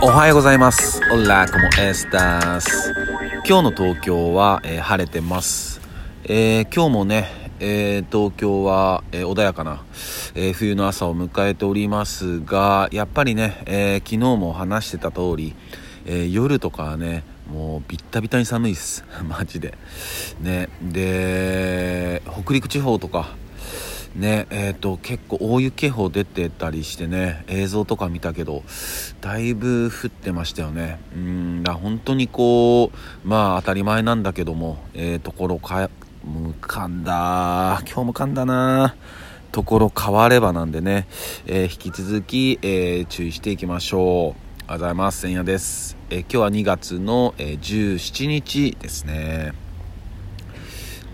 おはようございます。オラコモエスタス。今日の東京は、えー晴れてます。えー今日もね、えー東京は、えー穏やかな、えー冬の朝を迎えておりますが、やっぱりね、えー昨日も話してた通り、えー夜とかはね、もうビッタビタに寒いです。マジで。ね、で、北陸地方とか、ねえー、と結構大雪警報出てたりしてね映像とか見たけどだいぶ降ってましたよね。うんだ本当にこうまあ当たり前なんだけども、えーところかもう噛んだ。今日も噛んだな。ところ変わればなんでね、えー引き続き、えー注意していきましょう。ありがとうございます。千夜です、えー今日は2月の、えー17日ですね。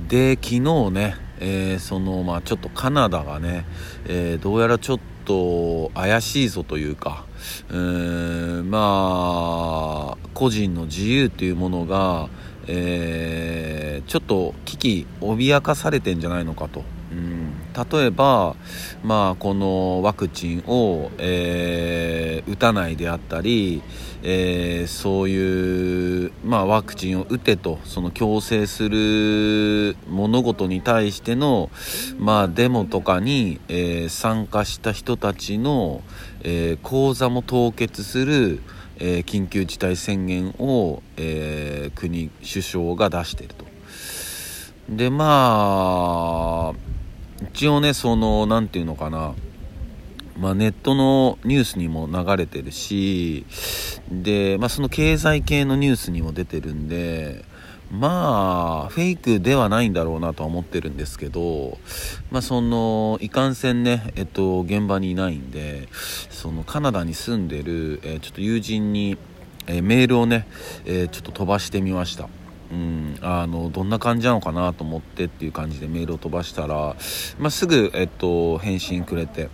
で昨日ね、えーそのまあちょっとカナダがね、えーどうやらちょっと怪しいぞというかうーまあ個人の自由というものが、えちょっと危機脅かされてんじゃないのかと。うん例えば、まあ、このワクチンを、えー打たないであったり、えーそういう、まあ、ワクチンを打てとその強制する物事に対しての、まあ、デモとかに、えー参加した人たちの、えー口座も凍結する、えー緊急事態宣言を、えー国首相が出していると。でまあ一応ねその何て言うのかなまあ、ネットのニュースにも流れてるしで、まあ、その経済系のニュースにも出てるんでまあフェイクではないんだろうなとは思ってるんですけど、まあ、そのいかんせんね、えっと、現場にいないんでそのカナダに住んでる、えーちょっと友人に、えーメールをね、えーちょっと飛ばしてみました。うん、あのどんな感じなのかなと思ってっていう感じでメールを飛ばしたら、まあ、すぐ、えっと、返信くれて。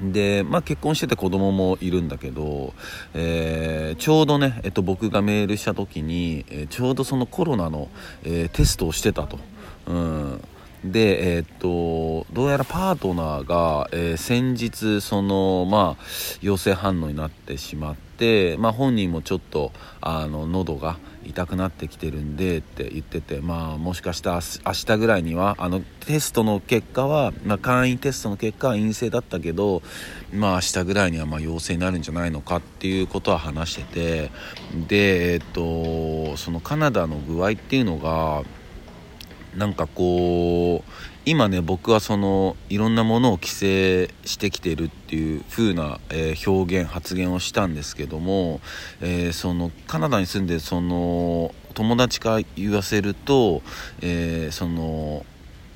で、まあ、結婚してて子供もいるんだけど、えーちょうどね、えっと、僕がメールした時に、えーちょうどそのコロナの、えーテストをしてたと。うん。で、えーっとどうやらパートナーが、えー先日その、まあ、陽性反応になってしまって、まあ、本人もちょっとあの喉が痛くなってきてるんでって言ってて、まあ、もしかしたら明日ぐらいにはあのテストの結果は、まあ、簡易テストの結果は陰性だったけど、まあ、明日ぐらいにはま陽性になるんじゃないのかっていうことは話しててで、えっとそのカナダの具合っていうのがなんかこう今ね僕はそのいろんなものを規制してきてるっていう風な、えー表現発言をしたんですけども、えーそのカナダに住んでその友達から言わせると、えーその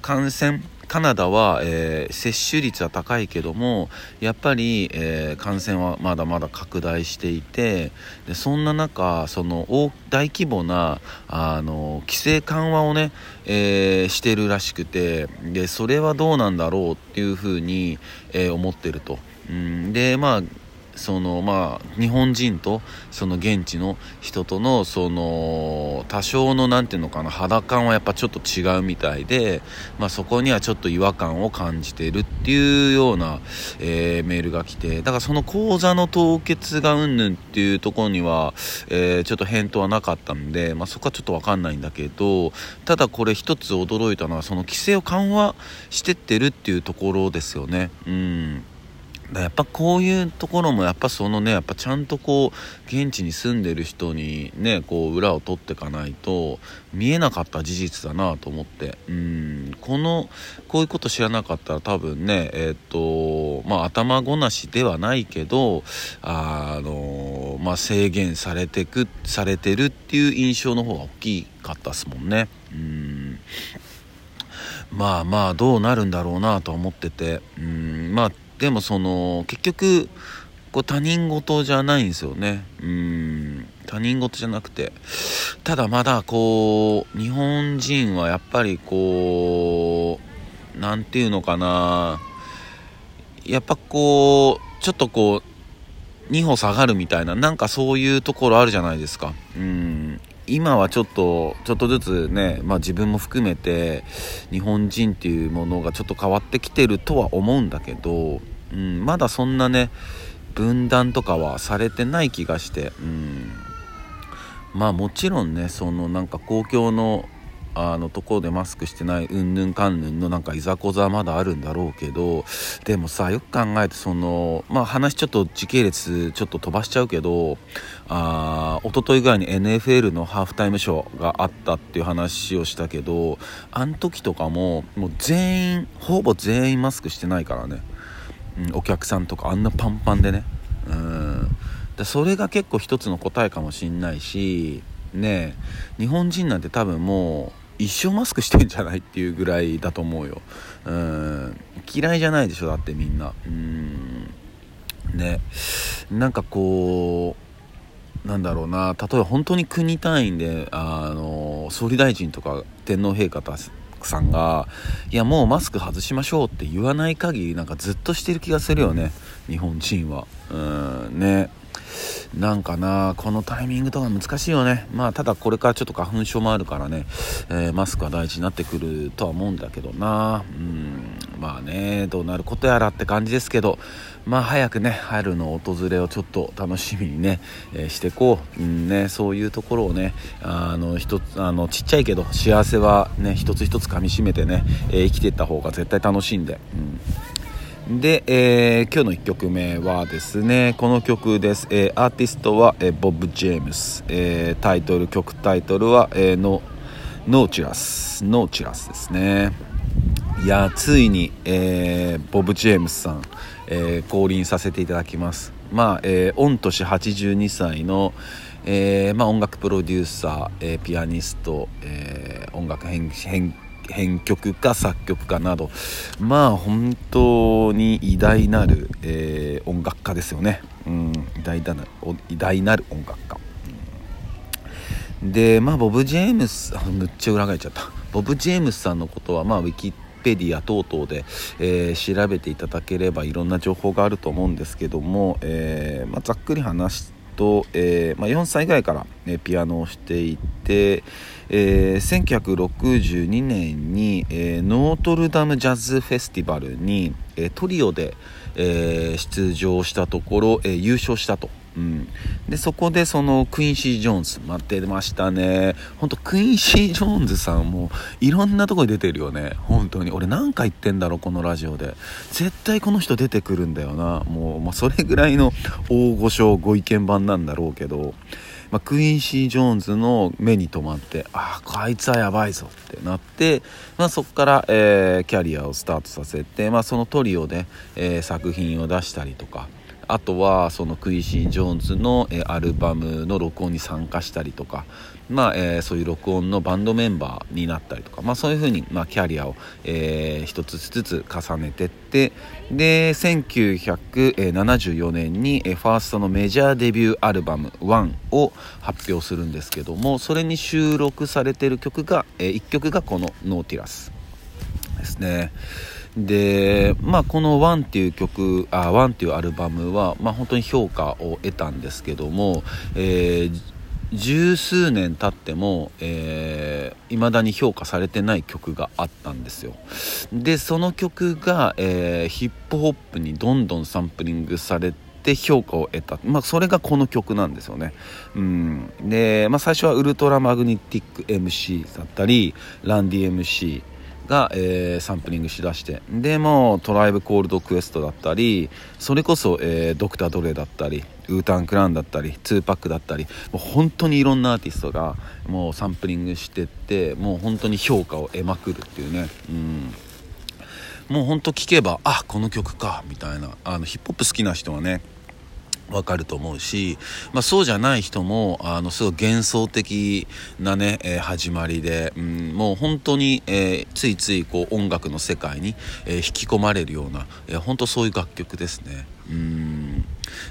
感染カナダは、えー接種率は高いけどもやっぱり、えー感染はまだまだ拡大していてでそんな中その大規模なあの規制緩和をね、えーしてるらしくてでそれはどうなんだろうっていうふうに、え思ってると。うん、でまあそのまあ日本人とその現地の人とのその多少のなんていうのかな肌感はやっぱちょっと違うみたいで、まあ、そこにはちょっと違和感を感じているっていうような、えーメールが来てだからその口座の凍結がうんぬんっていうところには、えーちょっと返答はなかったんで、まあ、そこはちょっと分かんないんだけどただこれ一つ驚いたのはその規制を緩和してってるっていうところですよね。うんだやっぱこういうところもやっぱそのねやっぱちゃんとこう現地に住んでる人にねこう裏を取っていかないと見えなかった事実だなと思って。うんこのこういうこと知らなかったら多分ねえっ、とまあ頭ごなしではないけどあのまあ制限されてくされてるっていう印象の方が大きかったですもんね。うん。まあまあどうなるんだろうなとは思ってて。うんまあでもその結局こう他人事じゃないんですよね。うん。他人事じゃなくて。ただまだこう日本人はやっぱりこうなんていうのかな。やっぱこうちょっとこう2歩下がるみたいななんかそういうところあるじゃないですか。うん。今はちょっとちょっとずつね、まあ、自分も含めて日本人っていうものがちょっと変わってきてるとは思うんだけど、うん、まだそんなね分断とかはされてない気がしてうん。まあもちろんねそのなんか公共のあのところでマスクしてないうんぬんかんぬんのなんかいざこざまだあるんだろうけどでもさよく考えてそのまあ話ちょっと時系列ちょっと飛ばしちゃうけどあ一昨日ぐらいに NFL のハーフタイムショーがあったっていう話をしたけどあの時とかももう全員ほぼ全員マスクしてないからね、うん、お客さんとかあんなパンパンでね。うん。でそれが結構一つの答えかもしんないしね日本人なんて多分もう一生マスクしてんじゃないっていうぐらいだと思うよ。うん。嫌いじゃないでしょだってみんな。うん。ね。なんかこうなんだろうな。例えば本当に国単位であの総理大臣とか天皇陛下さんがいやもうマスク外しましょうって言わない限りなんかずっとしてる気がするよね。日本人は。うん。ね。なんかなこのタイミングとか難しいよね。まあただこれからちょっと花粉症もあるからね、えー、マスクは大事になってくるとは思うんだけどな。うんまあねどうなることやらって感じですけど。まあ早くね春の訪れをちょっと楽しみにね、えー、してこう、うんね、そういうところをねあの一つあのちっちゃいけど幸せはね一つ一つ噛みしめてね、えー、生きていった方が絶対楽しいんで、うん。で、えー、今日の1曲目はですねこの曲です、えー、アーティストは、えー、ボブ・ジェームス、えー、タイトル曲タイトルは、えー、ノノーチラスノーチラスですね。いやついに、えー、ボブ・ジェームスさん、えー、降臨させていただきます。まあ、えー、御年82歳の、えーまあ、音楽プロデューサー、えー、ピアニスト、えー、音楽編編編曲か作曲家などまあ本当に偉大なる、えー、音楽家ですよね、うん、偉大だな偉大なる音楽家、うん、でまあボブ・ジェームスむっちゃ裏返っちゃった。ボブ・ジェームスさんのことはまあウィキペディア等々で、えー、調べていただければいろんな情報があると思うんですけども、えーまあ、ざっくり話してと、えーまあ、4歳ぐらいから、ね、ピアノをしていて、えー、1962年に、えー、ノートルダムジャズフェスティバルに、え、トリオで、え、出場したところ、え、優勝したと。うん、でそこでそのクインシー・ジョーンズ待ってましたね。本当クインシー・ジョーンズさんもいろんなとこに出てるよね。本当に。俺何回言ってんだろこのラジオで。絶対この人出てくるんだよな。もう、まあ、それぐらいの大御所ご意見番なんだろうけど。まあ、クインシー・ジョーンズの目に留まってあああいつはやばいぞってなって、まあ、そこから、えー、キャリアをスタートさせて、まあ、そのトリオで、えー、作品を出したりとか。あとはそのクインシー・ジョーンズの、えアルバムの録音に参加したりとか、まあえー、そういう録音のバンドメンバーになったりとか、まあ、そういうふうに、まあ、キャリアを、えー、一つずつ重ねてってで1974年に、えー、ファーストのメジャーデビューアルバム「ONE」を発表するんですけどもそれに収録されてる曲が、えー、1曲がこの「Nautilus」ですね。で、まあ、この「ONE っていう曲あ「ONE っていうアルバムは、まあ、本当に評価を得たんですけども、えー、十数年経ってもいま、えー、だに評価されてない曲があったんですよ。でその曲が、えー、ヒップホップにどんどんサンプリングされて評価を得た、まあ、それがこの曲なんですよね、うん、で、まあ、最初はウルトラマグネティック MC だったりランディ MC が、えー、サンプリングしだしてでもトライブコールドクエストだったりそれこそ、えー、ドクター・ドレだったりウータン・クラウンだったり2パックだったりもう本当にいろんなアーティストがもうサンプリングしてってもう本当に評価を得まくるっていうね。うん。もう本当聴けばあこの曲かみたいな。あのヒップホップ好きな人はねわかると思うし、まあ、そうじゃない人もあのすごい幻想的なね、えー、始まりで、うん、もう本当に、えー、ついついこう音楽の世界に、えー、引き込まれるような、えー、本当そういう楽曲ですね。うん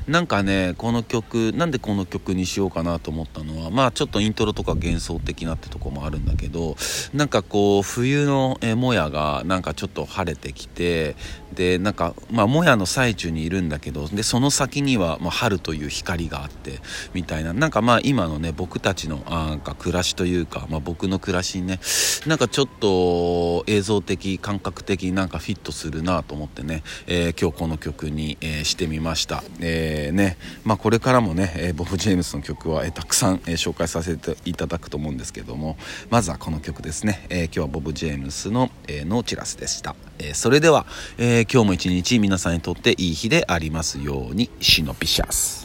なんかねこの曲なんでこの曲にしようかなと思ったのはまあちょっとイントロとか幻想的なってとこもあるんだけどなんかこう冬のえもやがなんかちょっと晴れてきてでなんかまあもやの最中にいるんだけどでその先には、まあ、春という光があってみたいな。なんかまあ今のね僕たちのあなんか暮らしというか、まあ、僕の暮らしにねなんかちょっと映像的感覚的になんかフィットするなと思ってね、えー、今日この曲に、えー、してみました、えー、ねまあ、これからもね、えボブ・ジェームスの曲は、えたくさん、え紹介させていただくと思うんですけどもまずはこの曲ですね、え今日はボブ・ジェームスの、えノーチラスでした、えそれでは、え今日も一日皆さんにとっていい日でありますようにシノピシャス。